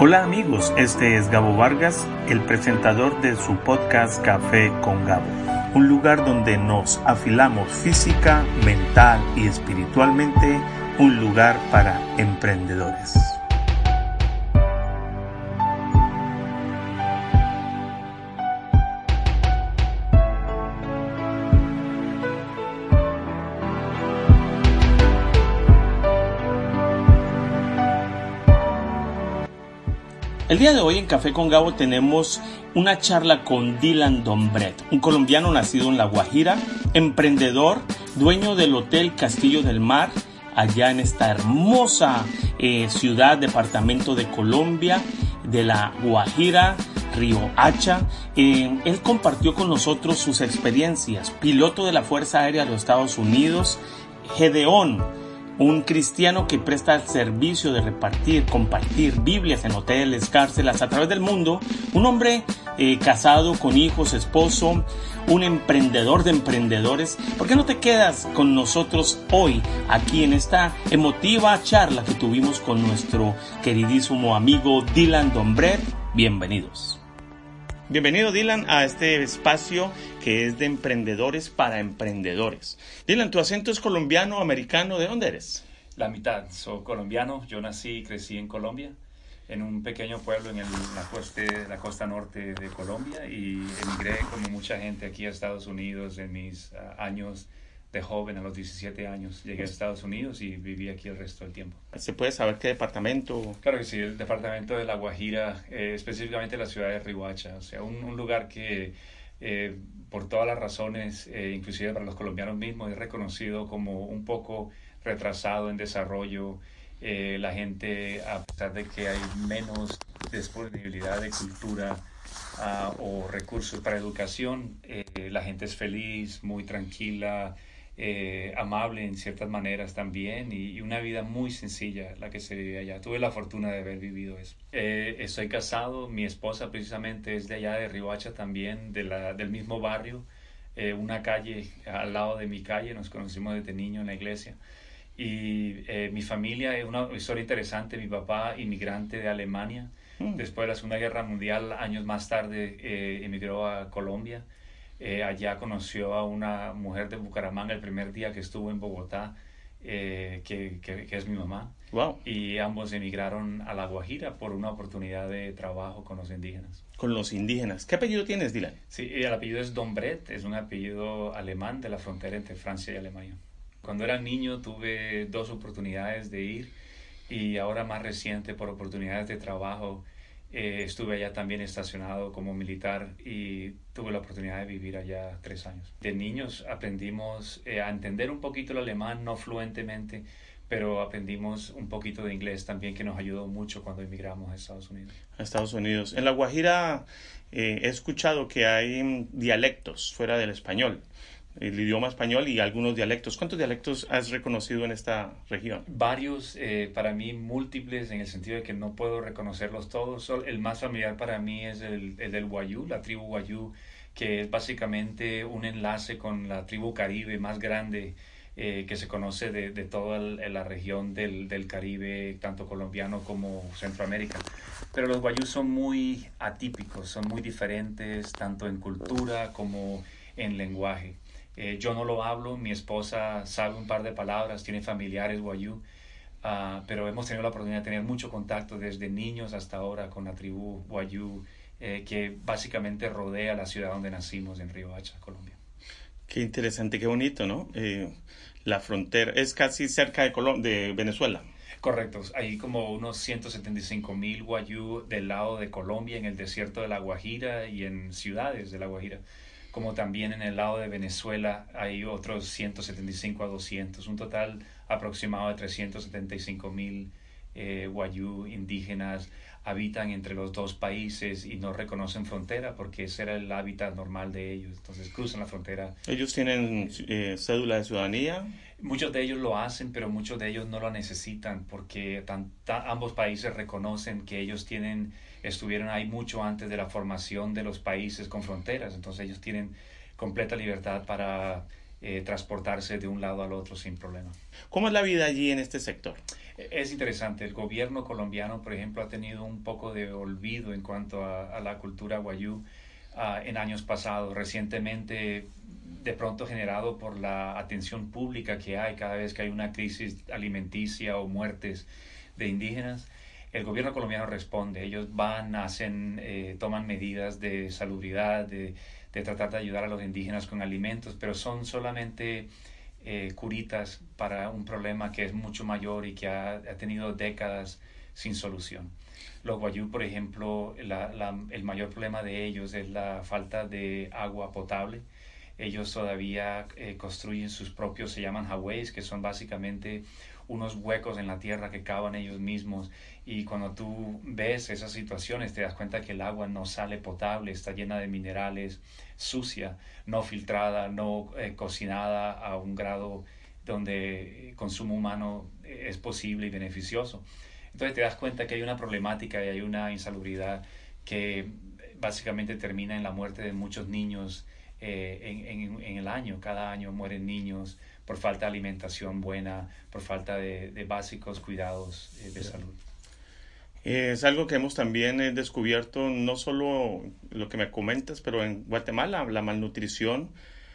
Hola amigos, este es Gabo Vargas, el presentador de su podcast Café con Gabo, un lugar donde nos afilamos física, mental y espiritualmente, un lugar para emprendedores. El día de hoy en Café con Gabo tenemos una charla con Dylan Dombret, un colombiano nacido en La Guajira, emprendedor, dueño del Hotel Castillo del Mar, allá en esta hermosa eh, ciudad, departamento de Colombia, de La Guajira, Río Hacha. Eh, él compartió con nosotros sus experiencias, piloto de la Fuerza Aérea de los Estados Unidos, Gedeón, un cristiano que presta el servicio de repartir, compartir Biblias en hoteles, cárceles a través del mundo, un hombre eh, casado con hijos, esposo, un emprendedor de emprendedores. ¿Por qué no te quedas con nosotros hoy aquí en esta emotiva charla que tuvimos con nuestro queridísimo amigo Dylan Dombret? Bienvenidos. Bienvenido Dylan a este espacio que es de emprendedores para emprendedores. Dylan, tu acento es colombiano, americano, ¿de dónde eres? La mitad, soy colombiano, yo nací y crecí en Colombia, en un pequeño pueblo en la, costa, la costa norte de Colombia y emigré como mucha gente aquí a Estados Unidos en mis uh, años de joven, a los 17 años, llegué a Estados Unidos y viví aquí el resto del tiempo. ¿Se puede saber qué departamento? Claro que sí, el departamento de La Guajira, eh, específicamente la ciudad de Rihuacha, o sea, un, lugar que eh, por todas las razones, eh, inclusive para los colombianos mismos, es reconocido como un poco retrasado en desarrollo. la gente, a pesar de que hay menos disponibilidad de cultura, ah, o recursos para educación, la gente es feliz, muy tranquila, eh, amable en ciertas maneras también y, una vida muy sencilla la que se vive allá. Tuve la fortuna de haber vivido eso. Eh, estoy casado, mi esposa precisamente es de allá de Rihuacha también, de la, del mismo barrio, eh, una calle al lado de mi calle, nos conocimos desde niño en la iglesia. Y mi familia es una historia interesante, mi papá inmigrante de Alemania, mm. después de la Segunda Guerra Mundial, años más tarde emigró a Colombia eh, allá conoció a una mujer de Bucaramanga el primer día que estuvo en Bogotá, eh, que, que, es mi mamá. Wow. Y ambos emigraron a La Guajira por una oportunidad de trabajo con los indígenas. Con los indígenas. ¿Qué apellido tienes, Dylan? Sí, el apellido es Dombret, es un apellido alemán de la frontera entre Francia y Alemania. Cuando era niño tuve dos oportunidades de ir y ahora más reciente por oportunidades de trabajo eh, estuve allá también estacionado como militar y tuve la oportunidad de vivir allá tres años. De niños aprendimos eh, a entender un poquito el alemán, no fluentemente, pero aprendimos un poquito de inglés también que nos ayudó mucho cuando emigramos a Estados Unidos. A Estados Unidos. En La Guajira eh, he escuchado que hay dialectos fuera del español el idioma español y algunos dialectos. ¿Cuántos dialectos has reconocido en esta región? Varios, eh, para mí múltiples, en el sentido de que no puedo reconocerlos todos. El más familiar para mí es el, el del Guayú, la tribu Guayú, que es básicamente un enlace con la tribu caribe más grande eh, que se conoce de, de toda la región del, del, Caribe, tanto colombiano como Centroamérica. Pero los guayús son muy atípicos, son muy diferentes, tanto en cultura como en lenguaje. Eh, yo no lo hablo, mi esposa sabe un par de palabras, tiene familiares guayú, ah, pero hemos tenido la oportunidad de tener mucho contacto desde niños hasta ahora con la tribu guayú, eh, que básicamente rodea la ciudad donde nacimos, en Río Hacha, Colombia. Qué interesante, qué bonito, ¿no? Eh, la frontera es casi cerca de, de Venezuela. Correcto, hay como unos 175 mil guayú del lado de Colombia, en el desierto de La Guajira y en ciudades de La Guajira como también en el lado de Venezuela hay otros 175 a 200, un total aproximado de 375 mil eh, guayú indígenas habitan entre los dos países y no reconocen frontera porque ese era el hábitat normal de ellos. Entonces cruzan la frontera. ¿Ellos tienen eh, cédula de ciudadanía? Muchos de ellos lo hacen, pero muchos de ellos no lo necesitan porque ambos países reconocen que ellos tienen estuvieron ahí mucho antes de la formación de los países con fronteras, entonces ellos tienen completa libertad para eh, transportarse de un lado al otro sin problema. ¿Cómo es la vida allí en este sector? Es interesante. El gobierno colombiano, por ejemplo, ha tenido un poco de olvido en cuanto a, la cultura guayú ah, en años pasados. Recientemente, de pronto generado por la atención pública que hay cada vez que hay una crisis alimenticia o muertes de indígenas, el gobierno colombiano responde. Ellos van, hacen, eh, toman medidas de salubridad, de de tratar de ayudar a los indígenas con alimentos, pero son solamente eh, curitas para un problema que es mucho mayor y que ha, tenido décadas sin solución. Los guayú, por ejemplo, el mayor problema de ellos es la falta de agua potable. Ellos todavía eh, construyen sus propios, se llaman highways, que son básicamente unos huecos en la tierra que cavan ellos mismos y cuando tú ves esas situaciones te das cuenta que el agua no sale potable, está llena de minerales, sucia, no filtrada, no eh, cocinada a un grado donde consumo humano es posible y beneficioso. Entonces te das cuenta que hay una problemática y hay una insalubridad que básicamente termina en la muerte de muchos niños eh, en, en, el año. Cada año mueren niños por falta de alimentación buena, por falta de, básicos cuidados eh, de salud. Es algo que hemos también eh, descubierto, no solo lo que me comentas, pero en Guatemala la malnutrición,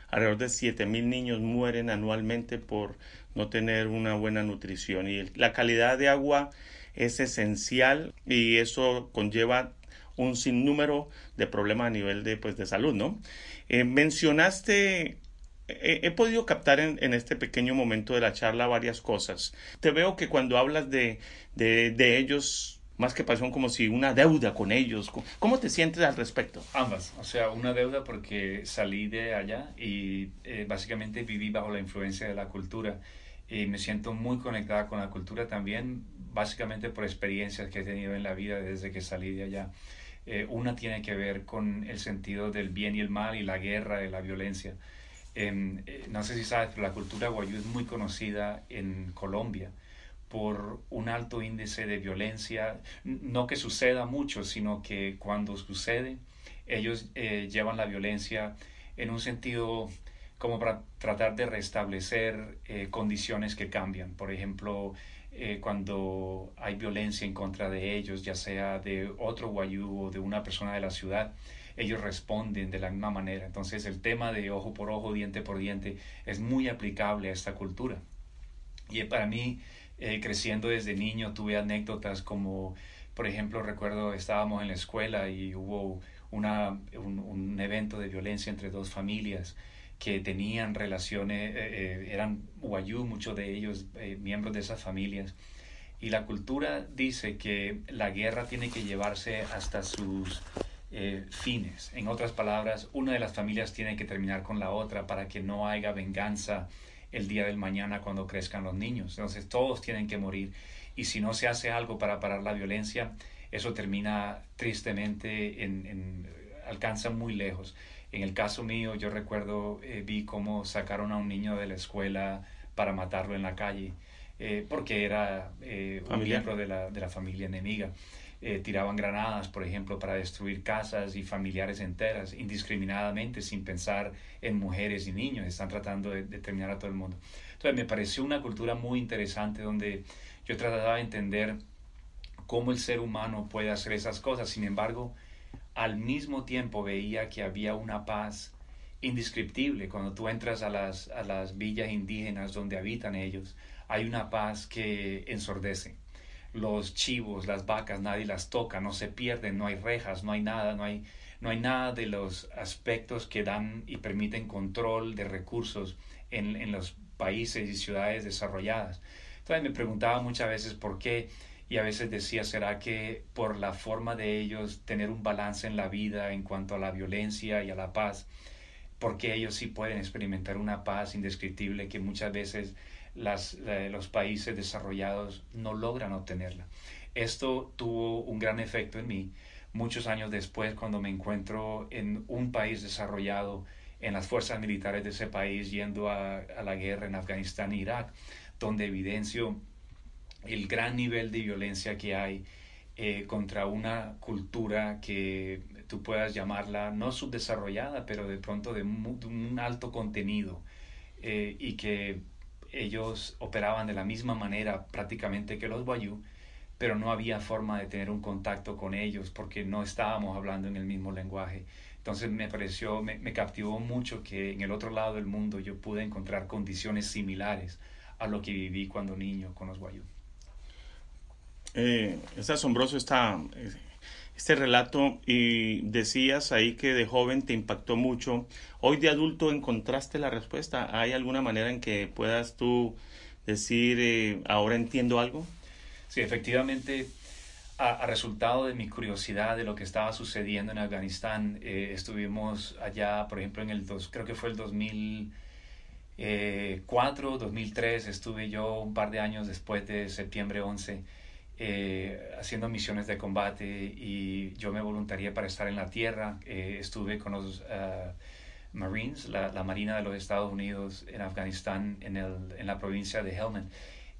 alrededor de 7.000 niños mueren anualmente por no tener una buena nutrición y la calidad de agua es esencial y eso conlleva un sinnúmero de problemas a nivel de, pues, de salud, ¿no? Eh, mencionaste he, podido captar en, este pequeño momento de la charla varias cosas. Te veo que cuando hablas de, de, ellos, más que pasión, como si una deuda con ellos. ¿Cómo te sientes al respecto? Ambas. O sea, una deuda porque salí de allá y eh, básicamente viví bajo la influencia de la cultura. Y me siento muy conectada con la cultura también, básicamente por experiencias que he tenido en la vida desde que salí de allá. Eh, una tiene que ver con el sentido del bien y el mal y la guerra y la violencia. Em, eh, no sé si sabes, pero la cultura guayú es muy conocida en Colombia por un alto índice de violencia, no que suceda mucho, sino que cuando sucede, ellos eh, llevan la violencia en un sentido como para tratar de restablecer eh, condiciones que cambian. Por ejemplo, cuando hay violencia en contra de ellos, ya sea de otro guayú o de una persona de la ciudad, ellos responden de la misma manera. Entonces el tema de ojo por ojo, diente por diente es muy aplicable a esta cultura. Y para mí, eh, creciendo desde niño, tuve anécdotas como, por ejemplo, recuerdo estábamos en la escuela y hubo una, un, evento de violencia entre dos familias que tenían relaciones, eh, eh, eran guayú, muchos de ellos miembros de esas familias. Y la cultura dice que la guerra tiene que llevarse hasta sus fines. En otras palabras, una de las familias tiene que terminar con la otra para que no haya venganza el día del mañana cuando crezcan los niños. Entonces todos tienen que morir y si no se hace algo para parar la violencia, eso termina tristemente en, alcanza muy lejos. En el caso mío, yo recuerdo, eh, vi cómo sacaron a un niño de la escuela para matarlo en la calle, eh, porque era un miembro de la, de la familia enemiga. Eh, tiraban granadas, por ejemplo, para destruir casas y familiares enteras, indiscriminadamente, sin pensar en mujeres y niños. Están tratando de, terminar a todo el mundo. Entonces, me pareció una cultura muy interesante donde yo trataba de entender cómo el ser humano puede hacer esas cosas. Sin embargo, al mismo tiempo veía que había una paz indescriptible. Cuando tú entras a las, a las villas indígenas donde habitan ellos, hay una paz que ensordece los chivos, las vacas, nadie las toca, no se pierden, no hay rejas, no hay nada, no hay, no hay nada de los aspectos que dan y permiten control de recursos en, en los países y ciudades desarrolladas. Entonces me preguntaba muchas veces por qué y a veces decía, ¿será que por la forma de ellos tener un balance en la vida en cuanto a la violencia y a la paz, porque ellos sí pueden experimentar una paz indescriptible que muchas veces las, los países desarrollados no logran obtenerla. Esto tuvo un gran efecto en mí muchos años después cuando me encuentro en un país desarrollado, en las fuerzas militares de ese país, yendo a, la guerra en Afganistán e Irak, donde evidencio el gran nivel de violencia que hay eh, contra una cultura que tú puedas llamarla no subdesarrollada, pero de pronto de un alto contenido y que ellos operaban de la misma manera prácticamente que los Wayuu, pero no había forma de tener un contacto con ellos porque no estábamos hablando en el mismo lenguaje. Entonces me pareció, me, me captivó mucho que en el otro lado del mundo yo pude encontrar condiciones similares a lo que viví cuando niño con los Wayuu. Eh, es asombroso esta, este relato y decías ahí que de joven te impactó mucho. Hoy de adulto encontraste la respuesta. ¿Hay alguna manera en que puedas tú decir, eh, ahora entiendo algo? Sí, efectivamente, a, resultado de mi curiosidad de lo que estaba sucediendo en Afganistán, eh, estuvimos allá, por ejemplo, en el dos, creo que fue el 2004, 2003, estuve yo un par de años después de septiembre 11 eh, haciendo misiones de combate y yo me voluntarié para estar en la tierra. Eh, estuve con los uh, Marines, la, la, Marina de los Estados Unidos en Afganistán, en, el, en la provincia de Helmand.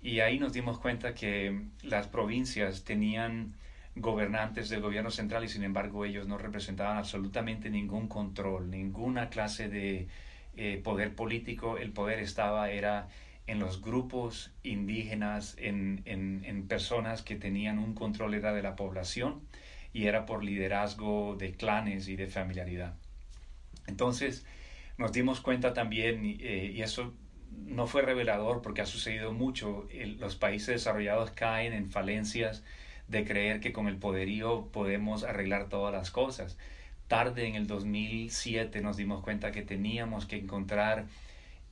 Y ahí nos dimos cuenta que las provincias tenían gobernantes del gobierno central y sin embargo ellos no representaban absolutamente ningún control, ninguna clase de eh, poder político. El poder estaba, era en los grupos indígenas, en, en, personas que tenían un control era de la población y era por liderazgo de clanes y de familiaridad. Entonces nos dimos cuenta también, eh, y eso no fue revelador porque ha sucedido mucho, los países desarrollados caen en falencias de creer que con el poderío podemos arreglar todas las cosas. Tarde en el 2007 nos dimos cuenta que teníamos que encontrar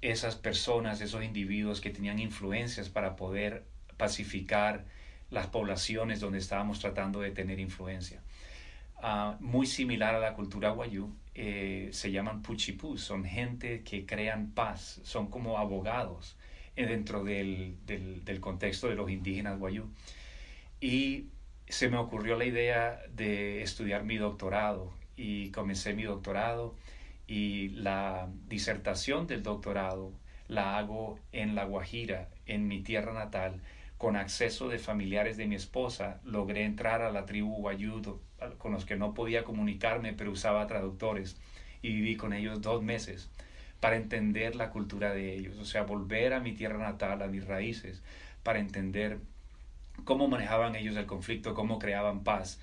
esas personas, esos individuos que tenían influencias para poder pacificar las poblaciones donde estábamos tratando de tener influencia. Ah, muy similar a la cultura guayú, eh, se llaman puchipú, son gente que crean paz, son como abogados eh, dentro del, del, del, contexto de los indígenas guayú. Y se me ocurrió la idea de estudiar mi doctorado y comencé mi doctorado y la disertación del doctorado la hago en La Guajira, en mi tierra natal, con acceso de familiares de mi esposa, logré entrar a la tribu Guayudo, con los que no podía comunicarme, pero usaba traductores, y viví con ellos dos meses para entender la cultura de ellos, o sea, volver a mi tierra natal, a mis raíces, para entender cómo manejaban ellos el conflicto, cómo creaban paz.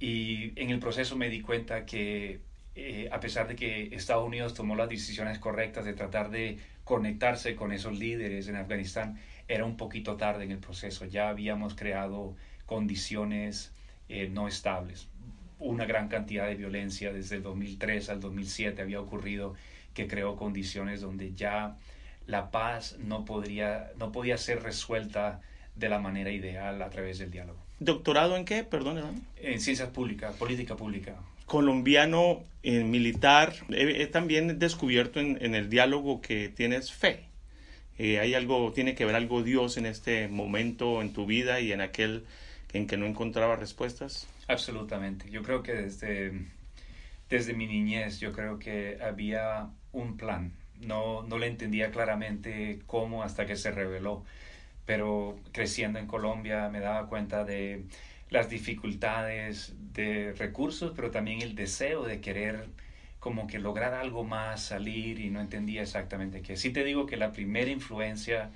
Y en el proceso me di cuenta que eh, a pesar de que Estados Unidos tomó las decisiones correctas de tratar de conectarse con esos líderes en Afganistán, era un poquito tarde en el proceso. Ya habíamos creado condiciones eh, no estables. Una gran cantidad de violencia desde el 2003 al 2007 había ocurrido que creó condiciones donde ya la paz no, podría, no podía ser resuelta de la manera ideal a través del diálogo. ¿Doctorado en qué? Perdón, En ciencias públicas, política pública colombiano en militar, he, también descubierto en, el diálogo que tienes fe. Eh, hay algo, tiene que ver algo Dios en este momento en tu vida y en aquel en que no encontraba respuestas. Absolutamente. Yo creo que desde, desde mi niñez, yo creo que había un plan. No, no le entendía claramente cómo hasta que se reveló, pero creciendo en Colombia me daba cuenta de las dificultades de recursos, pero también el deseo de querer como que lograr algo más, salir y no entendía exactamente qué. Sí te digo que la primera influencia,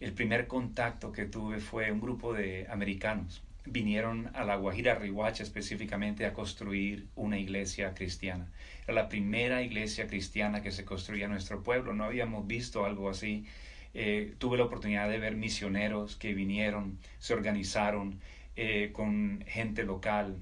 el primer contacto que tuve fue un grupo de americanos. Vinieron a la Guajira Rihuacha específicamente a construir una iglesia cristiana. Era la primera iglesia cristiana que se construía en nuestro pueblo. No habíamos visto algo así. Eh, tuve la oportunidad de ver misioneros que vinieron, se organizaron, eh, con gente local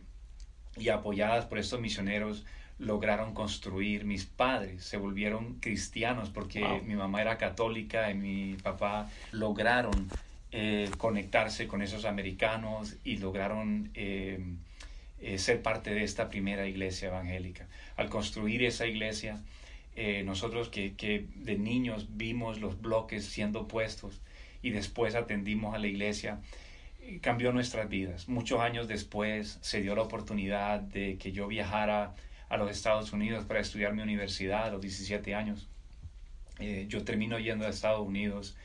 y apoyadas por estos misioneros lograron construir mis padres, se volvieron cristianos porque mi mamá era católica y mi papá lograron eh, conectarse con esos americanos y lograron eh, ser parte de esta primera iglesia evangélica. Al construir esa iglesia, nosotros que, que de niños vimos los bloques siendo puestos y después atendimos a la iglesia, cambió nuestras vidas. Muchos años después se dio la oportunidad de que yo viajara a los Estados Unidos para estudiar mi universidad a los 17 años. Eh, yo termino yendo a Estados Unidos,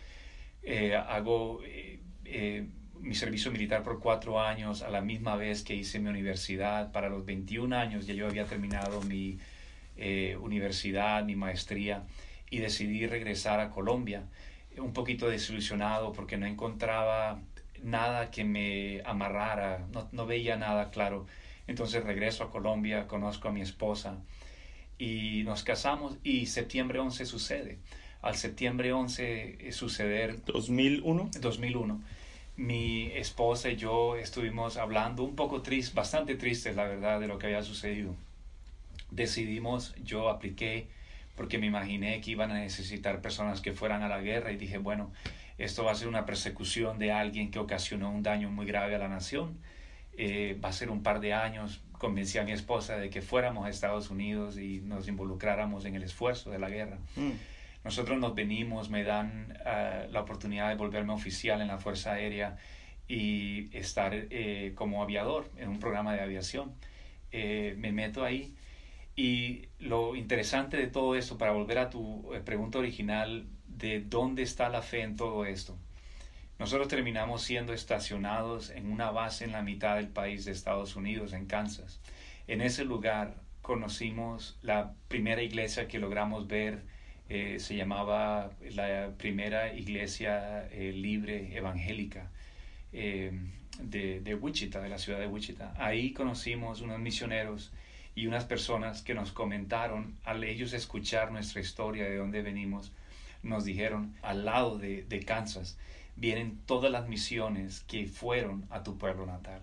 eh, hago eh, mi servicio militar por cuatro años a la misma vez que hice mi universidad. Para los 21 años ya yo había terminado mi universidad, mi maestría y decidí regresar a Colombia, un poquito desilusionado porque no encontraba nada que me amarrara, no, no veía nada claro. Entonces regreso a Colombia, conozco a mi esposa y nos casamos y septiembre 11 sucede. Al septiembre 11 suceder... 2001. 2001 mi esposa y yo estuvimos hablando un poco tristes, bastante tristes, la verdad, de lo que había sucedido. Decidimos, yo apliqué porque me imaginé que iban a necesitar personas que fueran a la guerra y dije, bueno, esto va a ser una persecución de alguien que ocasionó un daño muy grave a la nación. Eh, va a ser un par de años. Convencí a mi esposa de que fuéramos a Estados Unidos y nos involucráramos en el esfuerzo de la guerra. Mm. Nosotros nos venimos, me dan ah, la oportunidad de volverme oficial en la Fuerza Aérea y estar eh, como aviador en un programa de aviación. Eh, me meto ahí y lo interesante de todo esto, para volver a tu eh, pregunta original, de dónde está la fe en todo esto. Nosotros terminamos siendo estacionados en una base en la mitad del país de Estados Unidos, en Kansas. En ese lugar conocimos la primera iglesia que logramos ver eh, se llamaba la primera iglesia eh, libre evangélica eh, de, de, Wichita, de la ciudad de Wichita. Ahí conocimos unos misioneros y unas personas que nos comentaron, al ellos escuchar nuestra historia de dónde venimos, nos dijeron, al lado de, de Kansas vienen todas las misiones que fueron a tu pueblo natal.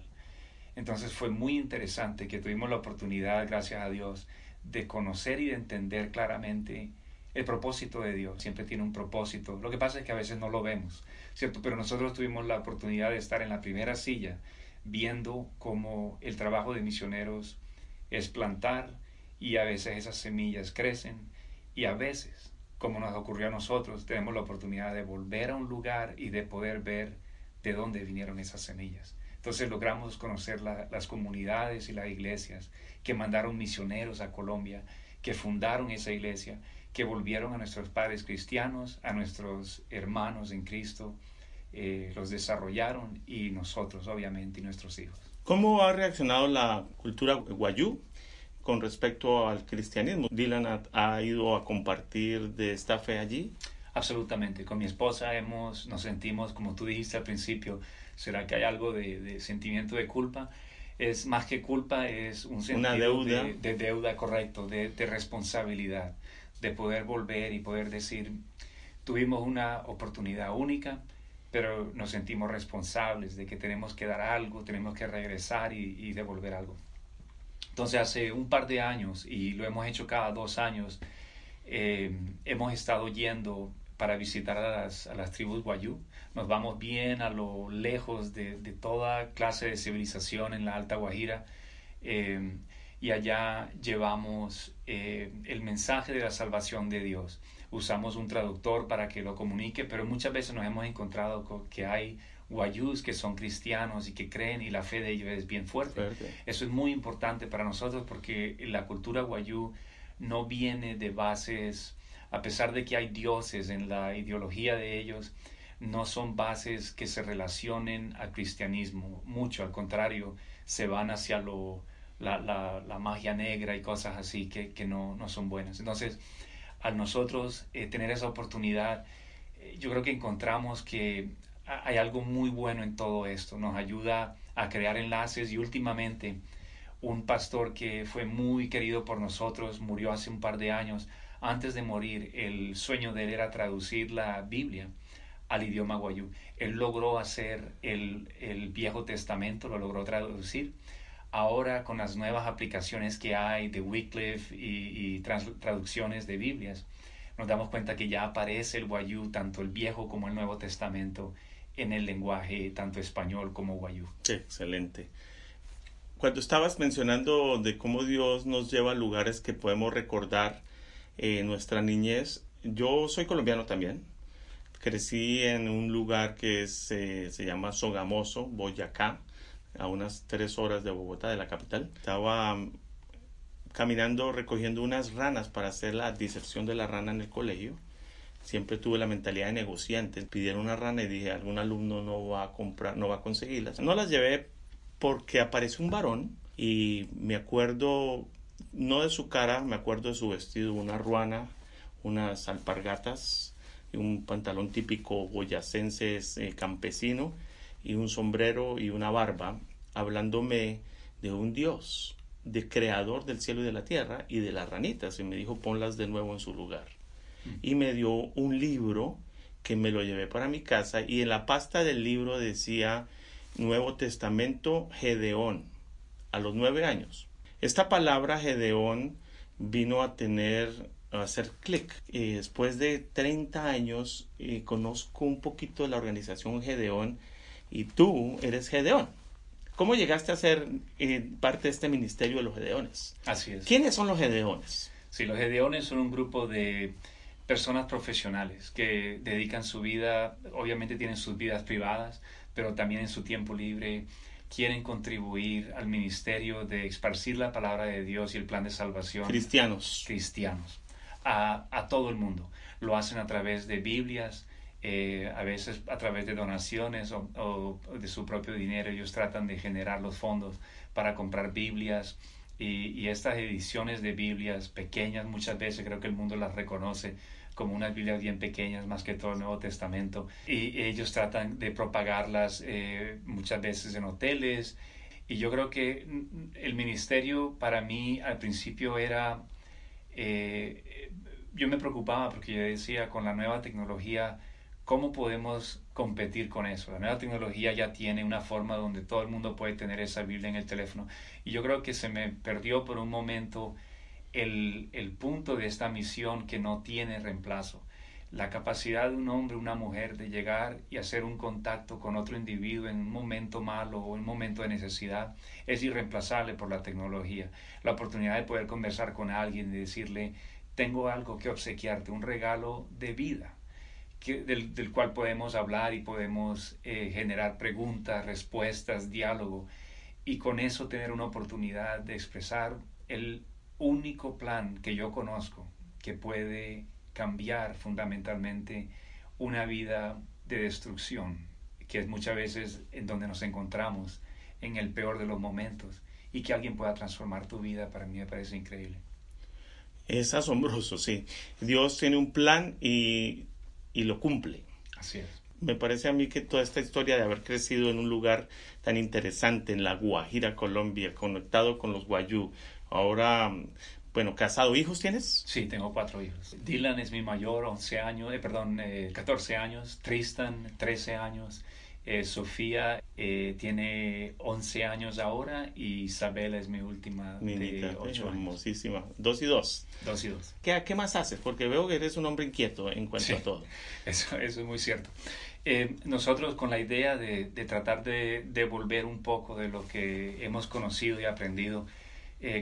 Entonces fue muy interesante que tuvimos la oportunidad, gracias a Dios, de conocer y de entender claramente el propósito de Dios siempre tiene un propósito. Lo que pasa es que a veces no lo vemos, ¿cierto? Pero nosotros tuvimos la oportunidad de estar en la primera silla viendo cómo el trabajo de misioneros es plantar y a veces esas semillas crecen y a veces, como nos ocurrió a nosotros, tenemos la oportunidad de volver a un lugar y de poder ver de dónde vinieron esas semillas. Entonces logramos conocer las comunidades y las iglesias que mandaron misioneros a Colombia, que fundaron esa iglesia que volvieron a nuestros padres cristianos, a nuestros hermanos en Cristo, eh, los desarrollaron y nosotros, obviamente, y nuestros hijos. ¿Cómo ha reaccionado la cultura guayú con respecto al cristianismo? ¿Dylan ha, ido a compartir de esta fe allí? Absolutamente. Con mi esposa hemos, nos sentimos, como tú dijiste al principio, ¿será que hay algo de, sentimiento de culpa? Es más que culpa, es un sentido De, deuda, correcto, de, de responsabilidad de poder volver y poder decir, tuvimos una oportunidad única, pero nos sentimos responsables de que tenemos que dar algo, tenemos que regresar y, devolver algo. Entonces hace un par de años, y lo hemos hecho cada dos años, eh, hemos estado yendo para visitar a las, tribus Guayú. Nos vamos bien a lo lejos de, toda clase de civilización en la Alta Guajira. Eh, y allá llevamos eh, el mensaje de la salvación de Dios. Usamos un traductor para que lo comunique, pero muchas veces nos hemos encontrado con que hay guayús que son cristianos y que creen y la fe de ellos es bien fuerte. Eso es muy importante para nosotros porque la cultura guayú no viene de bases, a pesar de que hay dioses en la ideología de ellos, no son bases que se relacionen al cristianismo mucho, al contrario, se van hacia lo la, magia negra y cosas así que, no, son buenas. Entonces, al nosotros eh, tener esa oportunidad, eh, yo creo que encontramos que hay algo muy bueno en todo esto. Nos ayuda a crear enlaces y últimamente un pastor que fue muy querido por nosotros murió hace un par de años. Antes de morir, el sueño de él era traducir la Biblia al idioma guayú. Él logró hacer el, el Viejo Testamento, lo logró traducir ahora con las nuevas aplicaciones que hay de Wycliffe y, traducciones de Biblias, nos damos cuenta que ya aparece el Wayú, tanto el Viejo como el Nuevo Testamento, en el lenguaje tanto español como Wayú. excelente. Cuando estabas mencionando de cómo Dios nos lleva a lugares que podemos recordar en nuestra niñez, yo soy colombiano también. Crecí en un lugar que se llama Sogamoso, Boyacá a unas tres horas de Bogotá, de la capital. Estaba mm, caminando recogiendo unas ranas para hacer la diserción de la rana en el colegio. Siempre tuve la mentalidad de negociante. Pidieron una rana y dije, algún alumno no va a comprar, no va a conseguirlas. No las llevé porque aparece un varón y me acuerdo, no de su cara, me acuerdo de su vestido, una ruana, unas alpargatas, un pantalón típico boyacense eh, campesino y un sombrero y una barba, hablándome de un Dios, de creador del cielo y de la tierra y de las ranitas, y me dijo ponlas de nuevo en su lugar. Y me dio un libro que me lo llevé para mi casa y en la pasta del libro decía Nuevo Testamento Gedeón a los nueve años. Esta palabra Gedeón vino a tener a hacer clic. y después de 30 años eh, conozco un poquito de la organización Gedeón y tú eres Gedeón. ¿Cómo llegaste a ser eh, parte de este ministerio de los Gedeones? Así es. ¿Quiénes son los Gedeones? Sí, los Gedeones son un grupo de personas profesionales que dedican su vida, obviamente tienen sus vidas privadas, pero también en su tiempo libre quieren contribuir al ministerio de esparcir la palabra de Dios y el plan de salvación. Cristianos. Cristianos. A, a todo el mundo. Lo hacen a través de Biblias, eh, a veces a través de donaciones o, o, de su propio dinero. Ellos tratan de generar los fondos para comprar Biblias. Y, estas ediciones de Biblias pequeñas, muchas veces creo que el mundo las reconoce como unas Biblias bien pequeñas, más que todo el Nuevo Testamento. Y ellos tratan de propagarlas eh, muchas veces en hoteles. Y yo creo que el ministerio para mí al principio era, eh, yo me preocupaba porque yo decía, con la nueva tecnología, ¿cómo podemos competir con eso? La nueva tecnología ya tiene una forma donde todo el mundo puede tener esa Biblia en el teléfono. Y yo creo que se me perdió por un momento el, el, punto de esta misión que no tiene reemplazo. La capacidad de un hombre, una mujer, de llegar y hacer un contacto con otro individuo en un momento malo o en un momento de necesidad es irreemplazable por la tecnología. La oportunidad de poder conversar con alguien y decirle, tengo algo que obsequiarte, un regalo de vida, que, del, del, cual podemos hablar y podemos eh, generar preguntas, respuestas, diálogo, y con eso tener una oportunidad de expresar el único plan que yo conozco que puede cambiar fundamentalmente una vida de destrucción, que es muchas veces en donde nos encontramos en el peor de los momentos, y que alguien pueda transformar tu vida, para mí me parece increíble. Es asombroso, sí. Dios tiene un plan y, y lo cumple. Así es. Me parece a mí que toda esta historia de haber crecido en un lugar tan interesante, en la Guajira, Colombia, conectado con los Guayú, Ahora, bueno, casado, ¿hijos tienes? Sí, tengo cuatro hijos. Dylan es mi mayor, 11 años, eh, perdón, eh, 14 años. Tristan, 13 años. Eh, Sofía eh, tiene 11 años ahora y Isabela es mi última Niñita, de 8 años. Hermosísima. Dos y dos. Dos y dos. ¿Qué, ¿Qué, más haces? Porque veo que eres un hombre inquieto en cuanto sí, a todo. Eso, eso, es muy cierto. Eh, nosotros con la idea de, de tratar de devolver un poco de lo que hemos conocido y aprendido,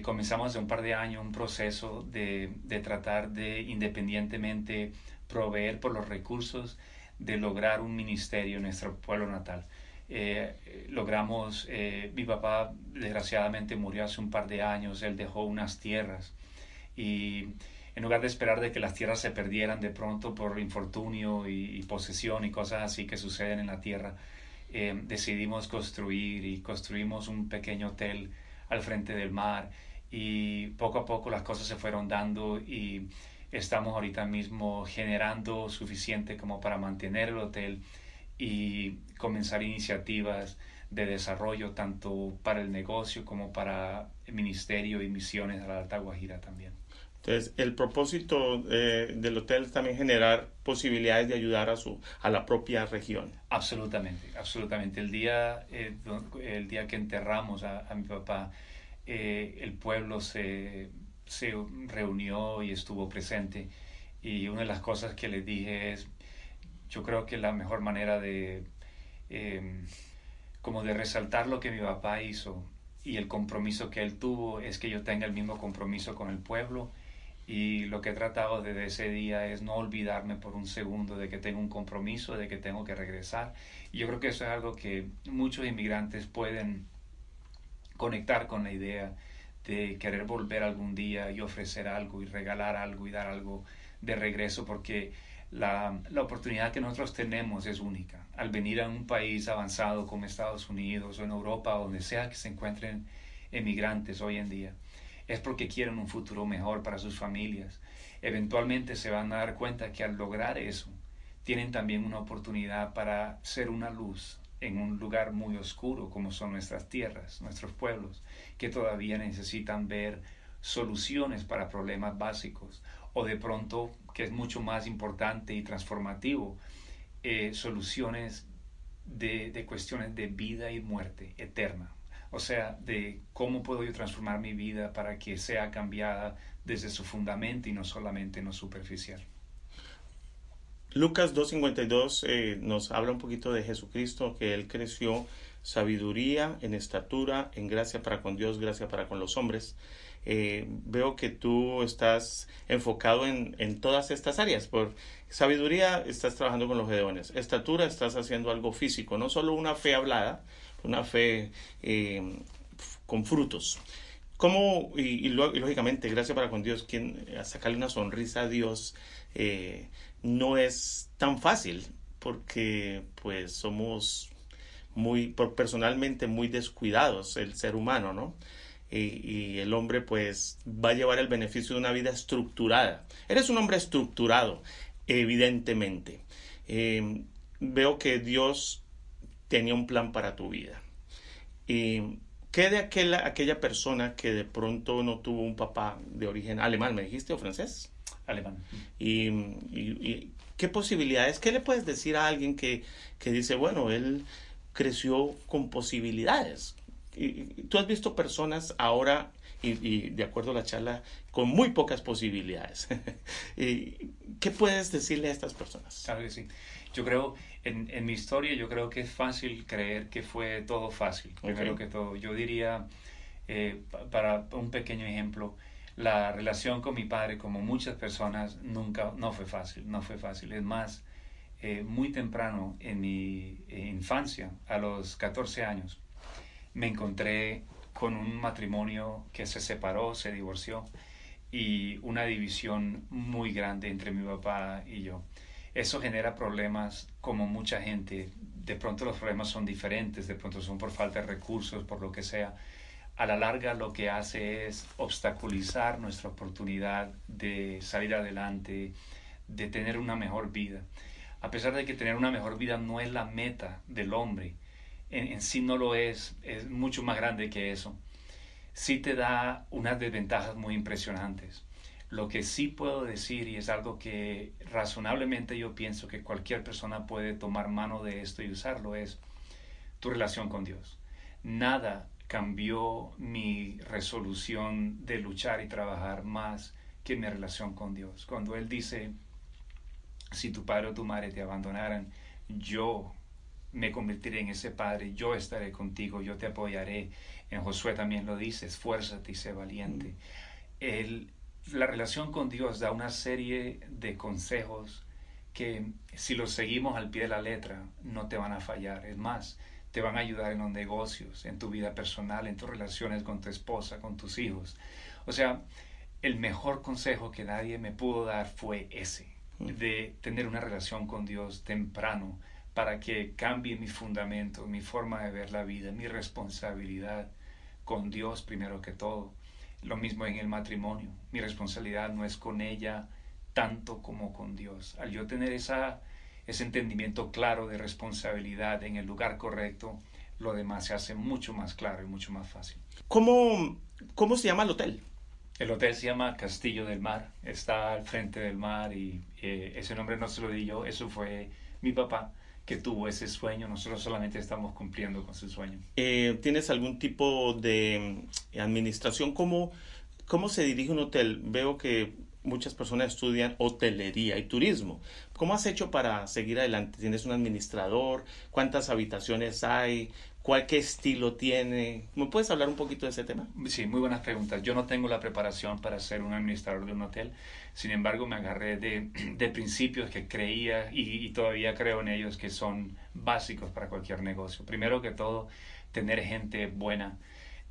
comenzamos hace un par de años un proceso de, de, tratar de independientemente proveer por los recursos de lograr un ministerio en nuestro pueblo natal. Eh, logramos, eh, mi papá desgraciadamente murió hace un par de años, él dejó unas tierras y en lugar de esperar de que las tierras se perdieran de pronto por infortunio y, posesión y cosas así que suceden en la tierra, eh, decidimos construir y construimos un pequeño hotel al frente del mar y poco a poco las cosas se fueron dando y estamos ahorita mismo generando suficiente como para mantener el hotel y comenzar iniciativas de desarrollo tanto para el negocio como para el ministerio y misiones a la Alta Guajira también. Entonces, el propósito eh, del hotel es también generar posibilidades de ayudar a, su, a la propia región. Absolutamente, absolutamente. El día, eh, el día que enterramos a, a mi papá, eh, el pueblo se, se reunió y estuvo presente. Y una de las cosas que le dije es, yo creo que la mejor manera de, eh, como de resaltar lo que mi papá hizo y el compromiso que él tuvo es que yo tenga el mismo compromiso con el pueblo y lo que he tratado desde ese día es no olvidarme por un segundo de que tengo un compromiso, de que tengo que regresar. Y yo creo que eso es algo que muchos inmigrantes pueden conectar con la idea de querer volver algún día y ofrecer algo y regalar algo y dar algo de regreso porque la, la, oportunidad que nosotros tenemos es única. Al venir a un país avanzado como Estados Unidos o en Europa, donde sea que se encuentren emigrantes hoy en día, es porque quieren un futuro mejor para sus familias. Eventualmente se van a dar cuenta que al lograr eso, tienen también una oportunidad para ser una luz en un lugar muy oscuro como son nuestras tierras, nuestros pueblos, que todavía necesitan ver soluciones para problemas básicos o de pronto, que es mucho más importante y transformativo, eh, soluciones de, de cuestiones de vida y muerte eterna. O sea, de cómo puedo yo transformar mi vida para que sea cambiada desde su fundamento y no solamente en lo superficial. Lucas 2.52 eh, nos habla un poquito de Jesucristo, que Él creció sabiduría, en estatura, en gracia para con Dios, gracia para con los hombres. Eh, veo que tú estás enfocado en, en, todas estas áreas. Por sabiduría estás trabajando con los gedeones. Estatura estás haciendo algo físico, no solo una fe hablada, una fe eh, con frutos. ¿Cómo, y, lógicamente, gracias para con Dios, quien sacarle una sonrisa a Dios no es tan fácil, porque pues somos muy, personalmente muy descuidados, el ser humano, ¿no? Y, el hombre pues va a llevar el beneficio de una vida estructurada. Eres un hombre estructurado, evidentemente. Eh, veo que Dios tenía un plan para tu vida. Y ¿Qué de aquella, aquella persona que de pronto no tuvo un papá de origen alemán, me dijiste, o francés? Alemán. Y, qué posibilidades, qué le puedes decir a alguien que, que dice, bueno, él creció con posibilidades? Y, tú has visto personas ahora, y, de acuerdo a la charla, con muy pocas posibilidades. ¿Qué puedes decirle a estas personas? Claro que sí. Yo creo, en, en, mi historia, yo creo que es fácil creer que fue todo fácil. Primero que todo, yo diría, eh, para un pequeño ejemplo, la relación con mi padre, como muchas personas, nunca, no fue fácil, no fue fácil. Es más, eh, muy temprano en mi infancia, a los 14 años, me encontré con un matrimonio que se separó, se divorció y una división muy grande entre mi papá y yo eso genera problemas como mucha gente. De pronto los problemas son diferentes, de pronto son por falta de recursos, por lo que sea. A la larga lo que hace es obstaculizar nuestra oportunidad de salir adelante, de tener una mejor vida. A pesar de que tener una mejor vida no es la meta del hombre, en, en sí no lo es, es mucho más grande que eso. Sí te da unas desventajas muy impresionantes lo que sí puedo decir, y es algo que razonablemente yo pienso que cualquier persona puede tomar mano de esto y usarlo, es tu relación con Dios. Nada cambió mi resolución de luchar y trabajar más que mi relación con Dios. Cuando Él dice, si tu padre o tu madre te abandonaran, yo me convertiré en ese padre, yo estaré contigo, yo te apoyaré. En Josué también lo dice, esfuérzate y sé valiente. Él la relación con Dios da una serie de consejos que si los seguimos al pie de la letra no te van a fallar. Es más, te van a ayudar en los negocios, en tu vida personal, en tus relaciones con tu esposa, con tus hijos. O sea, el mejor consejo que nadie me pudo dar fue ese, mm. de tener una relación con Dios temprano para que cambie mi fundamento, mi forma de ver la vida, mi responsabilidad con Dios primero que todo. Lo mismo en el matrimonio. Mi responsabilidad no es con ella tanto como con Dios. Al yo tener esa, ese entendimiento claro de responsabilidad en el lugar correcto, lo demás se hace mucho más claro y mucho más fácil. ¿Cómo, cómo se llama el hotel? El hotel se llama Castillo del Mar, está al frente del mar y eh, ese nombre no se lo di yo, eso fue mi papá que tuvo ese sueño, nosotros solamente estamos cumpliendo con su sueño. Eh, ¿Tienes algún tipo de mm, administración? ¿Cómo, ¿Cómo se dirige un hotel? Veo que muchas personas estudian hotelería y turismo. ¿Cómo has hecho para seguir adelante? ¿Tienes un administrador? ¿Cuántas habitaciones hay? ¿Cuál qué estilo tiene? ¿Me puedes hablar un poquito de ese tema? Sí, muy buenas preguntas. Yo no tengo la preparación para ser un administrador de un hotel. Sin embargo, me agarré de, de principios que creía y, todavía creo en ellos que son básicos para cualquier negocio. Primero que todo, tener gente buena.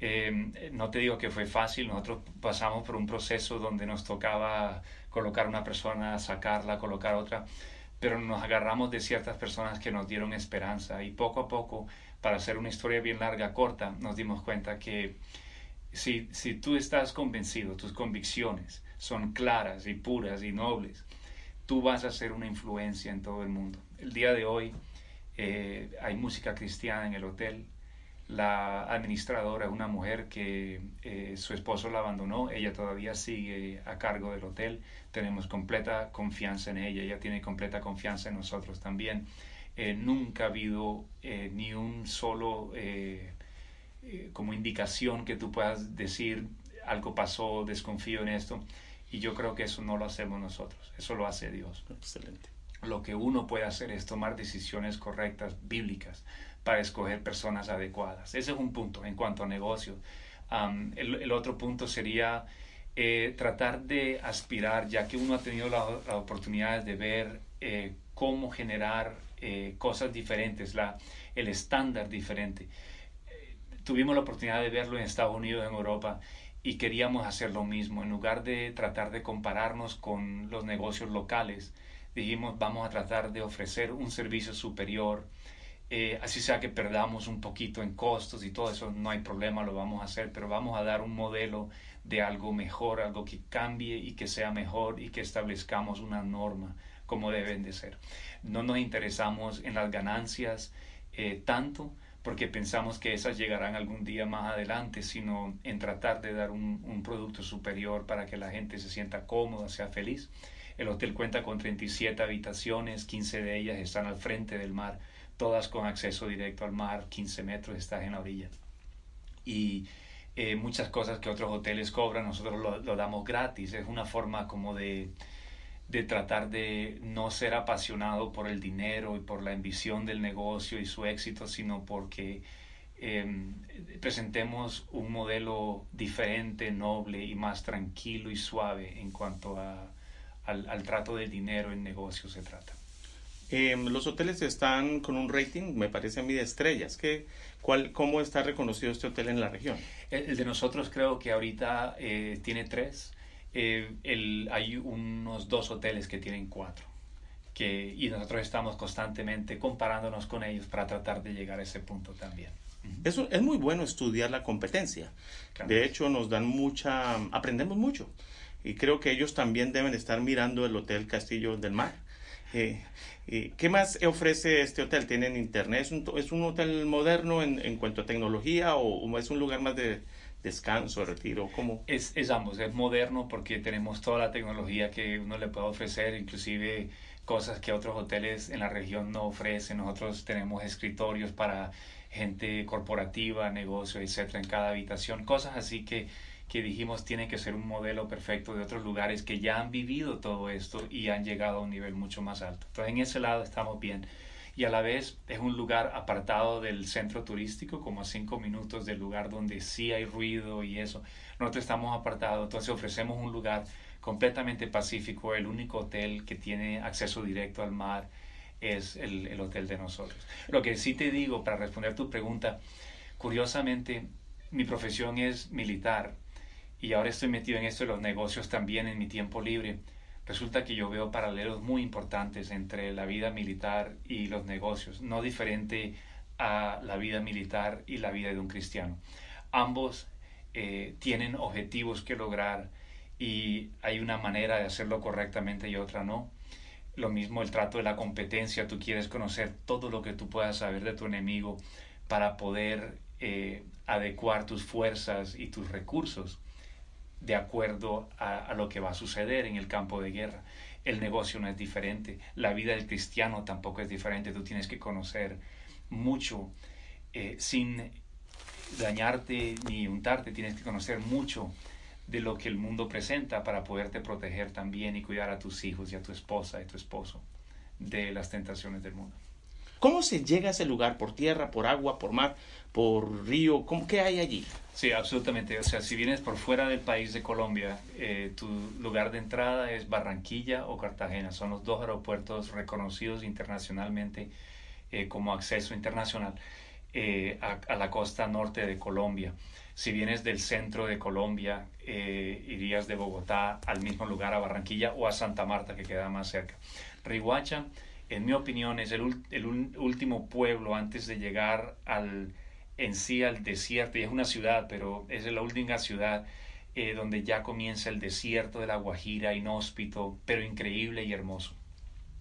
Em, no te digo que fue fácil, nosotros pasamos por un proceso donde nos tocaba colocar una persona, sacarla, colocar otra, pero nos agarramos de ciertas personas que nos dieron esperanza y poco a poco para hacer una historia bien larga, corta, nos dimos cuenta que si, si tú estás convencido, tus convicciones son claras y puras y nobles, tú vas a ser una influencia en todo el mundo. El día de hoy eh, hay música cristiana en el hotel. La administradora es una mujer que eh, su esposo la abandonó, ella todavía sigue a cargo del hotel, tenemos completa confianza en ella, ella tiene completa confianza en nosotros también. Eh, nunca ha habido ni un solo como indicación que tú puedas decir algo pasó, desconfío en esto. Y yo creo que eso no lo hacemos nosotros, eso lo hace Dios. Excelente. Lo que uno puede hacer es tomar decisiones correctas, bíblicas, para escoger personas adecuadas. Ese es un punto en cuanto a negocios. el, otro punto sería eh, tratar de aspirar, ya que uno ha tenido la, la oportunidad de ver eh, cómo generar eh, cosas diferentes, la, el estándar diferente. tuvimos la oportunidad de verlo en Estados Unidos, en Europa, y queríamos hacer lo mismo. En lugar de tratar de compararnos con los negocios locales, dijimos vamos a tratar de ofrecer un servicio superior. Eh, así sea que perdamos un poquito en costos y todo eso, no hay problema, lo vamos a hacer, pero vamos a dar un modelo de algo mejor, algo que cambie y que sea mejor y que establezcamos una norma como deben de ser. No nos interesamos en las ganancias eh, tanto, porque pensamos que esas llegarán algún día más adelante, sino en tratar de dar un, producto superior para que la gente se sienta cómoda, sea feliz. El hotel cuenta con 37 habitaciones, 15 de ellas están al frente del mar, todas con acceso directo al mar, 15 metros estás en la orilla. Y eh, muchas cosas que otros hoteles cobran, nosotros lo damos gratis, es una forma como de de tratar de no ser apasionado por el dinero y por la ambición del negocio y su éxito, sino porque em, presentemos un modelo diferente, noble y más tranquilo y suave en cuanto a, al, trato del dinero en negocio se trata. Em, los hoteles están con un rating, me parece a mí, de estrellas. ¿Qué, cuál, ¿Cómo está reconocido este hotel en la región? El, de nosotros creo que ahorita eh, tiene tres. Eh, el, hay unos dos hoteles que tienen cuatro. Que, y nosotros estamos constantemente comparándonos con ellos para tratar de llegar a ese punto también. Eso es muy bueno estudiar la competencia. De hecho, nos dan mucha, aprendemos mucho. Y creo que ellos también deben estar mirando el Hotel Castillo del Mar. Eh, ¿Qué más ofrece este hotel? ¿Tienen internet? ¿Es un, es un hotel moderno en, en, cuanto a tecnología o es un lugar más de, descanso, retiro? ¿cómo? Es, es ambos, es moderno porque tenemos toda la tecnología que uno le puede ofrecer, inclusive cosas que otros hoteles en la región no ofrecen. Nosotros tenemos escritorios para gente corporativa, negocio, etcétera, en cada habitación, cosas así que, que dijimos tiene que ser un modelo perfecto de otros lugares que ya han vivido todo esto y han llegado a un nivel mucho más alto. Entonces, en ese lado estamos bien y a la vez es un lugar apartado del centro turístico, como a cinco minutos del lugar donde sí hay ruido y eso. Nosotros estamos apartados, entonces ofrecemos un lugar completamente pacífico, el único hotel que tiene acceso directo al mar es el, el hotel de nosotros. Lo que sí te digo, para responder tu pregunta, curiosamente, mi profesión es militar y ahora estoy metido en esto de los negocios también en mi tiempo libre resulta que yo veo paralelos muy importantes entre la vida militar y los negocios, no diferente a la vida militar y la vida de un cristiano. Ambos eh, tienen objetivos que lograr y hay una manera de hacerlo correctamente y otra no. Lo mismo el trato de la competencia, tú quieres conocer todo lo que tú puedas saber de tu enemigo para poder eh, adecuar tus fuerzas y tus recursos de acuerdo a, lo que va a suceder en el campo de guerra. El negocio no es diferente, la vida del cristiano tampoco es diferente, tú tienes que conocer mucho eh, sin dañarte ni untarte, tienes que conocer mucho de lo que el mundo presenta para poderte proteger también y cuidar a tus hijos y a tu esposa y tu esposo de las tentaciones del mundo. ¿Cómo se llega a ese lugar? ¿Por tierra, por agua, por mar, por río? ¿Cómo, ¿Qué hay allí? Sí, absolutamente. O sea, si vienes por fuera del país de Colombia, eh, tu lugar de entrada es Barranquilla o Cartagena. Son los dos aeropuertos reconocidos internacionalmente eh, como acceso internacional eh, a, la costa norte de Colombia. Si vienes del centro de Colombia, irías de Bogotá al mismo lugar, a Barranquilla o a Santa Marta, que queda más cerca. Rihuacha en mi opinión, es el, último pueblo antes de llegar al en sí al desierto, y es una ciudad, pero es la última ciudad eh, donde ya comienza el desierto de la Guajira, inhóspito, pero increíble y hermoso.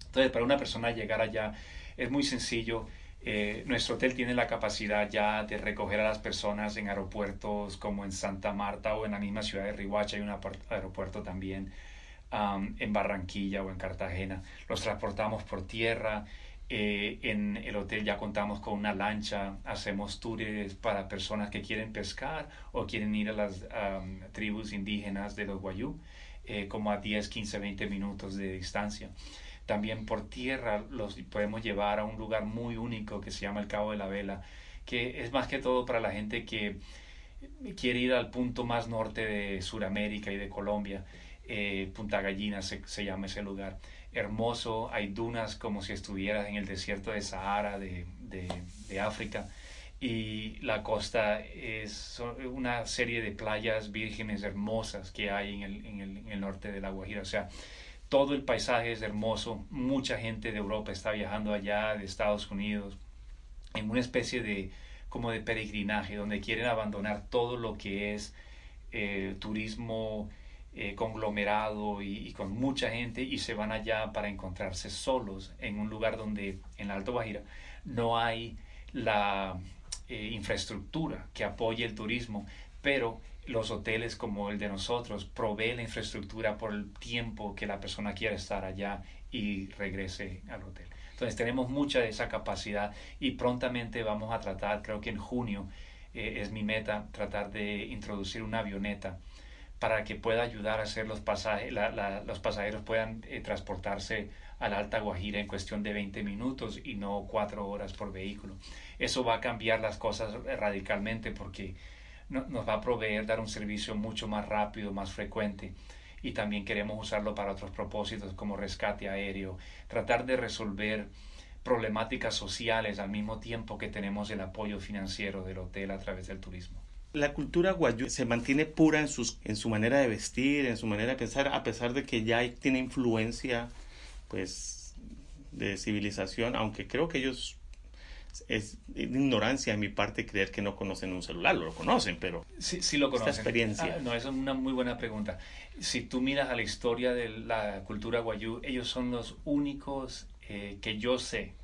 Entonces, para una persona llegar allá es muy sencillo. Eh, nuestro hotel tiene la capacidad ya de recoger a las personas en aeropuertos como en Santa Marta o en la misma ciudad de Rihuacha, hay un aeropuerto también en Barranquilla o en Cartagena. Los transportamos por tierra. Eh, en el hotel ya contamos con una lancha, hacemos tours para personas que quieren pescar o quieren ir a las tribus indígenas de los Guayú, eh, como a 10, 15, 20 minutos de distancia. También por tierra los podemos llevar a un lugar muy único que se llama el Cabo de la Vela, que es más que todo para la gente que quiere ir al punto más norte de Sudamérica y de Colombia. Eh, Punta Gallina se, se llama ese lugar hermoso, hay dunas como si estuvieras en el desierto de Sahara de, de, África y la costa es una serie de playas vírgenes hermosas que hay en el, en, el, en el, norte de la Guajira. O sea, todo el paisaje es hermoso, mucha gente de Europa está viajando allá, de Estados Unidos, en una especie de como de peregrinaje, donde quieren abandonar todo lo que es eh, turismo eh, conglomerado y, con mucha gente y se van allá para encontrarse solos en un lugar donde en la Alto Bajira no hay la eh, infraestructura que apoye el turismo, pero los hoteles como el de nosotros proveen la infraestructura por el tiempo que la persona quiera estar allá y regrese al hotel. Entonces tenemos mucha de esa capacidad y prontamente vamos a tratar, creo que en junio eh, es mi meta, tratar de introducir una avioneta para que pueda ayudar a hacer los pasajes, los pasajeros puedan eh, transportarse a la Alta Guajira en cuestión de 20 minutos y no cuatro horas por vehículo. Eso va a cambiar las cosas radicalmente porque nos va a proveer dar un servicio mucho más rápido, más frecuente y también queremos usarlo para otros propósitos como rescate aéreo, tratar de resolver problemáticas sociales al mismo tiempo que tenemos el apoyo financiero del hotel a través del turismo. La cultura guayú se mantiene pura en, sus, en su manera de vestir, en su manera de pensar, a pesar de que ya tiene influencia pues de civilización, aunque creo que ellos es ignorancia de mi parte creer que no conocen un celular, lo conocen, pero sí, sí lo conocen. Esta experiencia. Ah, no, es una muy buena pregunta. Si tú miras a la historia de la cultura guayú, ellos son los únicos eh, que yo sé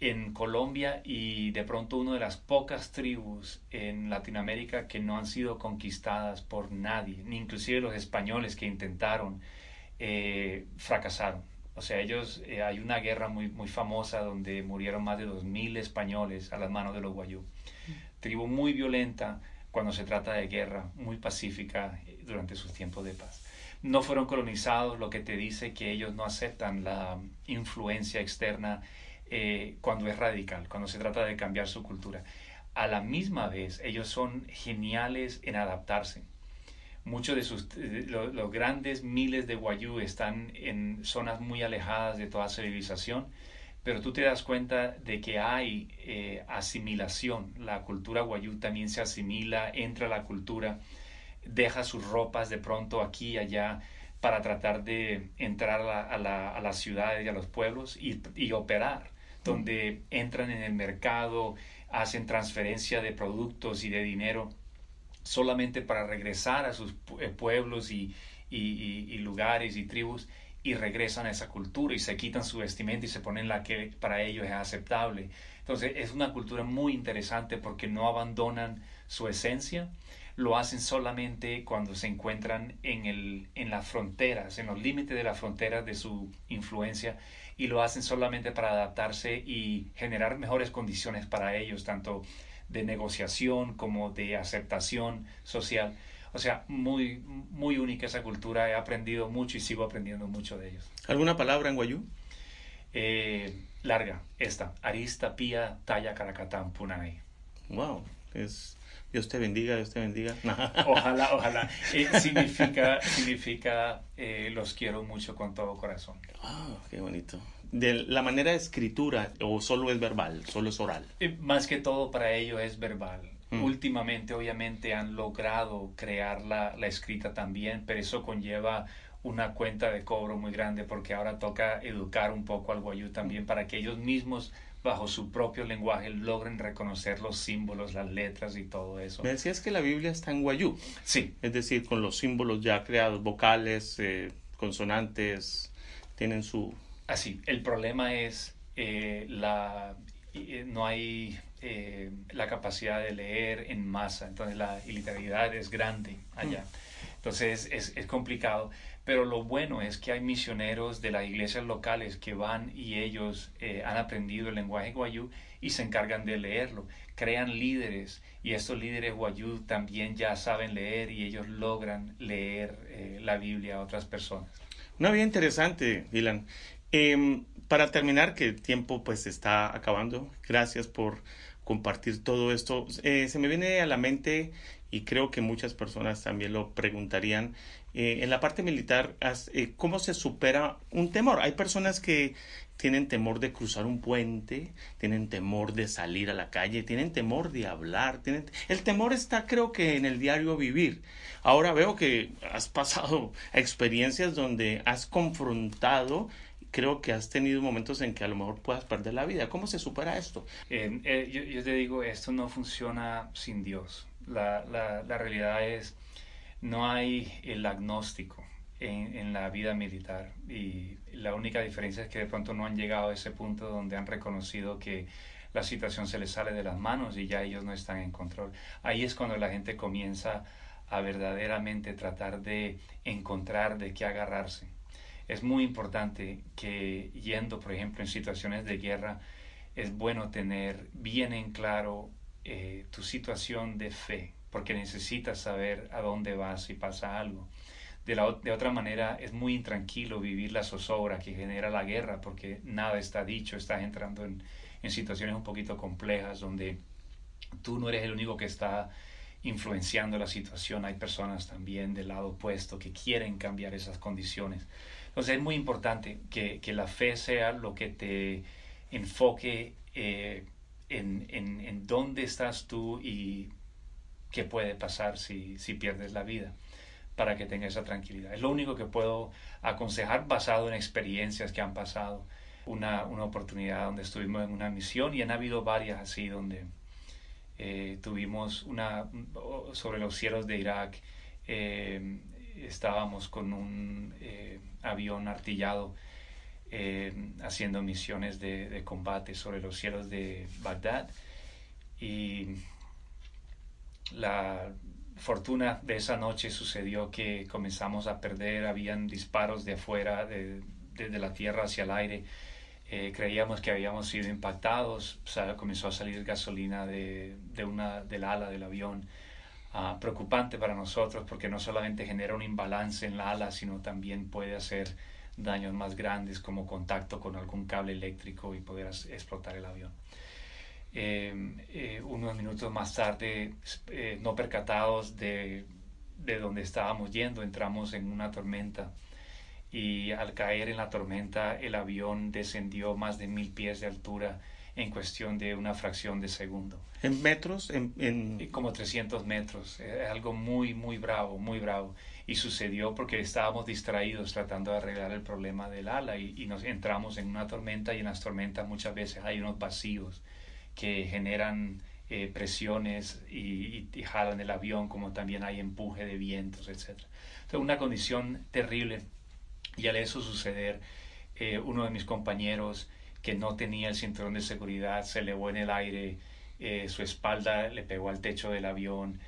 en Colombia y de pronto una de las pocas tribus en Latinoamérica que no han sido conquistadas por nadie, ni inclusive los españoles que intentaron, eh, fracasaron. O sea, ellos, eh, hay una guerra muy, muy famosa donde murieron más de 2.000 españoles a las manos de los guayú. Tribu muy violenta cuando se trata de guerra, muy pacífica eh, durante sus tiempos de paz. No fueron colonizados, lo que te dice que ellos no aceptan la influencia externa eh, cuando es radical, cuando se trata de cambiar su cultura. A la misma vez, ellos son geniales en adaptarse. Muchos de sus, los grandes miles de guayú están en zonas muy alejadas de toda civilización, pero tú te das cuenta de que hay eh, asimilación. La cultura guayú también se asimila, entra a la cultura, deja sus ropas de pronto aquí y allá para tratar de entrar a, la, a, las ciudades y a los pueblos y, y operar donde entran en el mercado, hacen transferencia de productos y de dinero solamente para regresar a sus eh, pueblos y, lugares y tribus y regresan a esa cultura y se quitan su vestimenta y se ponen la que para ellos es aceptable. Entonces es una cultura muy interesante porque no abandonan su esencia, lo hacen solamente cuando se encuentran en, el, en las fronteras, en los límites de las fronteras de su influencia y lo hacen solamente para adaptarse y generar mejores condiciones para ellos, tanto de negociación como de aceptación social. O sea, muy, muy única esa cultura. He aprendido mucho y sigo aprendiendo mucho de ellos. ¿Alguna palabra en guayú? Eh, larga, esta. Arista Pía Taya Caracatán Punay. Wow, es Dios te bendiga, Dios te bendiga. Ojalá, ojalá. Eh, significa, significa eh, los quiero mucho con todo corazón. Ah, qué bonito. De la manera de escritura, o solo es verbal, solo es oral. Eh, más que todo para ellos es verbal. Mm. Últimamente, obviamente, han logrado crear la, la escrita también, pero eso conlleva una cuenta de cobro muy grande porque ahora toca educar un poco al guayú también para que ellos mismos bajo su propio lenguaje logren reconocer los símbolos, las letras y todo eso. Me decías que la Biblia está en guayú. Sí. Es decir, con los símbolos ya creados, vocales, eh, consonantes, tienen su... Así, el problema es eh, la, eh, no hay la capacidad de leer en masa, entonces la iliteralidad es grande allá. Mm. Entonces es, es complicado. Pero lo bueno es que hay misioneros de las iglesias locales que van y ellos eh, han aprendido el lenguaje guayú y se encargan de leerlo. Crean líderes y estos líderes guayú también ya saben leer y ellos logran leer eh, la Biblia a otras personas. Una vida interesante, Dylan. Em, para terminar, que el tiempo pues está acabando, gracias por compartir todo esto. Eh, se me viene a la mente y creo que muchas personas también lo preguntarían eh, en la parte militar, eh, ¿cómo se supera un temor? Hay personas que tienen temor de cruzar un puente, tienen temor de salir a la calle, tienen temor de hablar. Tienen... El temor está creo que en el diario vivir. Ahora veo que has pasado experiencias donde has confrontado creo que has tenido momentos en que a lo mejor puedas perder la vida. ¿Cómo se supera esto? Eh, yo, yo, te digo, esto no funciona sin Dios. La, la, la realidad es no hay el agnóstico en, en, la vida militar y la única diferencia es que de pronto no han llegado a ese punto donde han reconocido que la situación se les sale de las manos y ya ellos no están en control. Ahí es cuando la gente comienza a verdaderamente tratar de encontrar de qué agarrarse. Es muy importante que yendo, por ejemplo, en situaciones de guerra, es bueno tener bien en claro eh, tu situación de fe, porque necesitas saber a dónde vas si pasa algo. De, la, de otra manera, es muy intranquilo vivir la zozobra que genera la guerra, porque nada está dicho, estás entrando en, en situaciones un poquito complejas donde tú no eres el único que está influenciando la situación, hay personas también del lado opuesto que quieren cambiar esas condiciones. Entonces es muy importante que, que la fe sea lo que te enfoque eh, en, en, en, dónde estás tú y qué puede pasar si, si pierdes la vida para que tengas esa tranquilidad. Es lo único que puedo aconsejar basado en experiencias que han pasado. Una, una oportunidad donde estuvimos en una misión y han habido varias así donde eh, tuvimos una sobre los cielos de Irak. Eh, estábamos con un eh, avión artillado haciendo misiones de, de combate sobre los cielos de Bagdad y la fortuna de esa noche sucedió que comenzamos a perder, habían disparos de afuera, de, desde la tierra hacia el aire. Eh, creíamos que habíamos sido impactados, comenzó a salir gasolina de, de, una, del ala del avión. Uh, preocupante para nosotros porque no solamente genera un imbalance en la ala, sino también puede hacer daños más grandes como contacto con algún cable eléctrico y poder explotar el avión. Em, eh, unos minutos más tarde, eh, no percatados de, de donde estábamos yendo, entramos en una tormenta y al caer en la tormenta el avión descendió más de mil pies de altura en cuestión de una fracción de segundo. ¿En metros? En, en... Como 300 metros. Es algo muy, muy bravo, muy bravo. Y sucedió porque estábamos distraídos tratando de arreglar el problema del ala y, y nos entramos en una tormenta y en las tormentas muchas veces hay unos vacíos que generan eh, presiones y, jalan el avión, como también hay empuje de vientos, etc. Entonces, una condición terrible. Y al eso suceder, eh, uno de mis compañeros que no tenía el cinturón de seguridad se elevó en el aire, eh, su espalda le pegó al techo del avión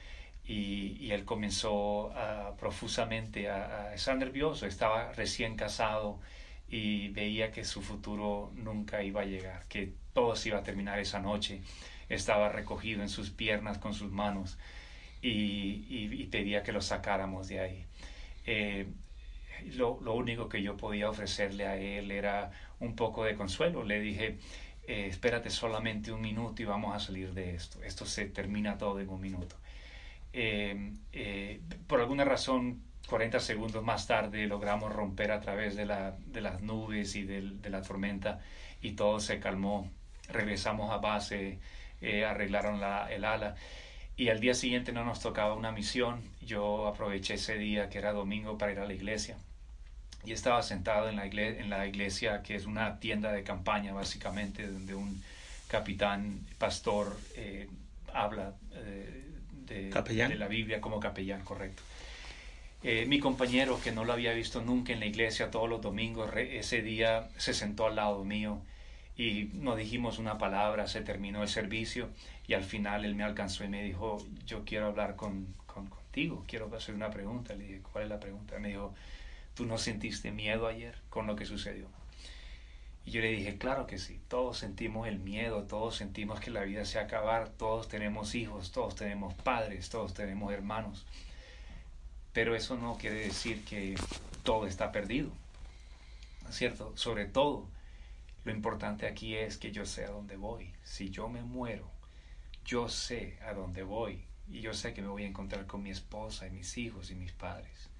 y, y él comenzó a, profusamente a, a, estar nervioso, estaba recién casado y veía que su futuro nunca iba a llegar, que todo se iba a terminar esa noche. Estaba recogido en sus piernas con sus manos y, y, pedía que lo sacáramos de ahí. Eh, lo, lo, único que yo podía ofrecerle a él era un poco de consuelo. Le dije, eh, espérate solamente un minuto y vamos a salir de esto. Esto se termina todo en un minuto. Eh, eh, por alguna razón 40 segundos más tarde logramos romper a través de, la, de las nubes y de, la tormenta y todo se calmó. Regresamos a base, eh, arreglaron la, el ala y al día siguiente no nos tocaba una misión. Yo aproveché ese día que era domingo para ir a la iglesia y estaba sentado en la, iglesia, en la iglesia que es una tienda de campaña básicamente donde un capitán, pastor, eh, habla de, de, la Biblia como capellán, correcto. mi compañero, que no lo había visto nunca en la iglesia todos los domingos, ese día se sentó al lado mío y nos dijimos una palabra, se terminó el servicio y al final él me alcanzó y me dijo, yo quiero hablar con, contigo, quiero hacer una pregunta. Le dije, ¿cuál es la pregunta? Me dijo, ¿tú no sentiste miedo ayer con lo que sucedió? Y yo le dije, claro que sí, todos sentimos el miedo, todos sentimos que la vida se va a acabar, todos tenemos hijos, todos tenemos padres, todos tenemos hermanos. Pero eso no quiere decir que todo está perdido, ¿no es cierto? Sobre todo, lo importante aquí es que yo sé a dónde voy. Si yo me muero, yo sé a dónde voy y yo sé que me voy a encontrar con mi esposa y mis hijos y mis padres.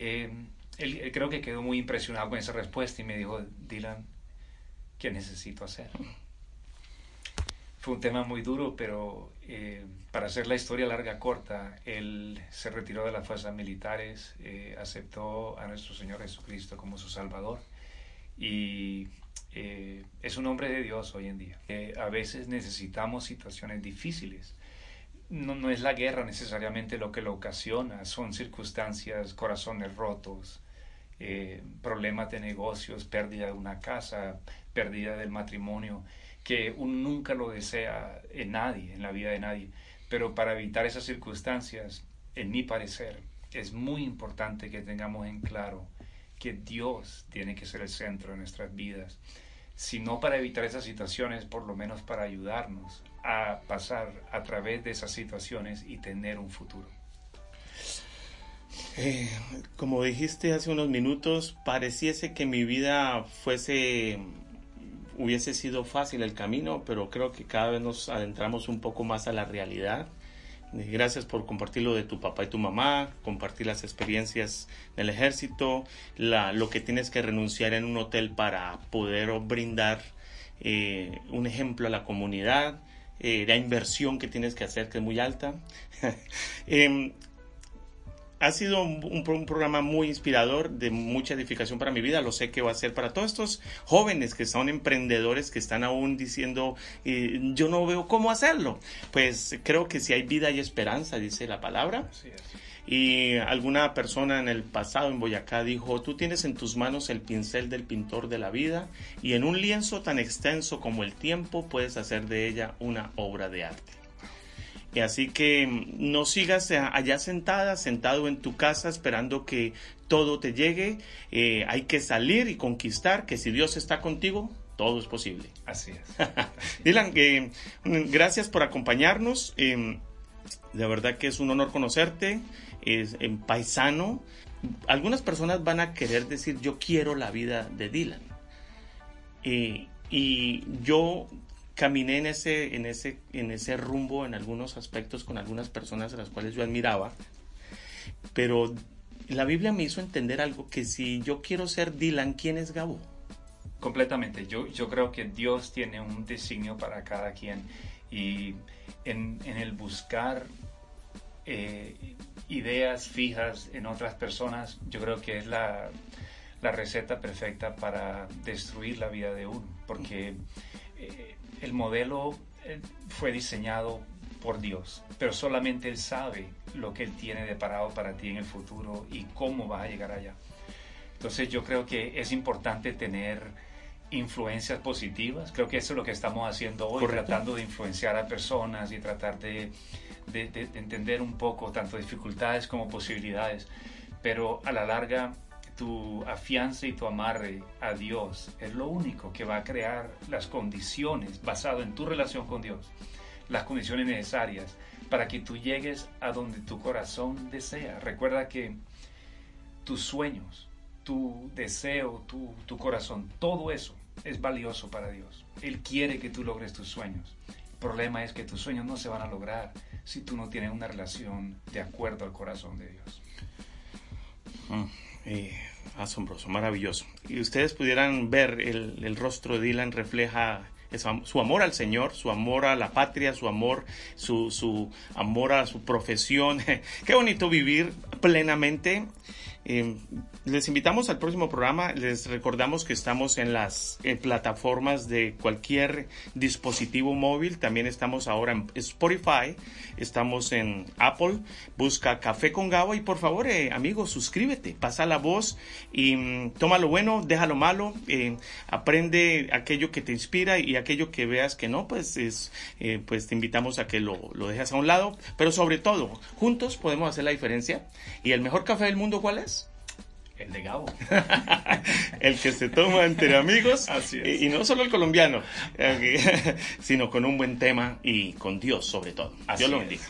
Em, él, creo que quedó muy impresionado con esa respuesta y me dijo, Dylan, ¿qué necesito hacer? Fue un tema muy duro, pero eh, para hacer la historia larga corta, él se retiró de las fuerzas militares, eh, aceptó a nuestro Señor Jesucristo como su Salvador y eh, es un hombre de Dios hoy en día. a veces necesitamos situaciones difíciles. No, no, es la guerra necesariamente lo que lo ocasiona, son circunstancias, corazones rotos, eh, problemas de negocios, pérdida de una casa, pérdida del matrimonio, que uno nunca lo desea en nadie, en la vida de nadie. Pero para evitar esas circunstancias, en mi parecer, es muy importante que tengamos en claro que Dios tiene que ser el centro de nuestras vidas sino para evitar esas situaciones, por lo menos para ayudarnos a pasar a través de esas situaciones y tener un futuro. Eh, como dijiste hace unos minutos, pareciese que mi vida fuese, hubiese sido fácil el camino, pero creo que cada vez nos adentramos un poco más a la realidad Gracias por compartir lo de tu papá y tu mamá, compartir las experiencias del ejército, la, lo que tienes que renunciar en un hotel para poder brindar eh, un ejemplo a la comunidad, eh, la inversión que tienes que hacer que es muy alta. Em, ha sido un, programa muy inspirador, de mucha edificación para mi vida. Lo sé que va a ser para todos estos jóvenes que son emprendedores, que están aún diciendo, eh, yo no veo cómo hacerlo. Pues creo que si hay vida y esperanza, dice la palabra. Y alguna persona en el pasado en Boyacá dijo, tú tienes en tus manos el pincel del pintor de la vida y en un lienzo tan extenso como el tiempo puedes hacer de ella una obra de arte. Así que mm, no sigas eh, allá sentada, sentado en tu casa esperando que todo te llegue. Eh, hay que salir y conquistar, que si Dios está contigo, todo es posible. Así es. Dylan, eh, gracias por acompañarnos. de verdad que es un honor conocerte. Es en paisano. Algunas personas van a querer decir, yo quiero la vida de Dylan. y yo caminé en ese, en ese, en ese rumbo en algunos aspectos con algunas personas a las cuales yo admiraba, pero la Biblia me hizo entender algo que si yo quiero ser Dylan, ¿quién es Gabo? Completamente, yo, yo creo que Dios tiene un designio para cada quien y en, en el buscar eh, ideas fijas en otras personas, yo creo que es la, la receta perfecta para destruir la vida de uno, porque eh, el modelo eh, fue diseñado por Dios, pero solamente Él sabe lo que Él tiene deparado para ti en el futuro y cómo vas a llegar allá. Entonces yo creo que es importante tener influencias positivas. Creo que eso es lo que estamos haciendo hoy, tratando de influenciar a personas y tratar de, de entender un poco tanto dificultades como posibilidades. Pero a la larga tu afianza y tu amarre a Dios es lo único que va a crear las condiciones, basado en tu relación con Dios, las condiciones necesarias para que tú llegues a donde tu corazón desea. Recuerda que tus sueños, tu deseo, tu, tu corazón, todo eso es valioso para Dios. Él quiere que tú logres tus sueños. El problema es que tus sueños no se van a lograr si tú no tienes una relación de acuerdo al corazón de Dios. Mm. Eh, asombroso, maravilloso. Y ustedes pudieran ver el, rostro de Dylan refleja su amor al Señor, su amor a la patria, su amor, su, amor a su profesión. Qué bonito vivir plenamente Eh, les invitamos al próximo programa. Les recordamos que estamos en las eh, plataformas de cualquier dispositivo móvil. También estamos ahora en Spotify. Estamos en Apple. Busca Café con Gabo y por favor, eh, amigos, suscríbete. Pasa la voz y mm, toma lo bueno, deja lo malo. aprende aquello que te inspira y aquello que veas que no, pues, es, pues te invitamos a que lo, lo dejes a un lado. Pero sobre todo, juntos podemos hacer la diferencia. ¿Y el mejor café del mundo cuál es? El de Gabo. el que se toma entre amigos. Así Y, no solo el colombiano, eh, sino con un buen tema y con Dios sobre todo. Dios lo bendiga.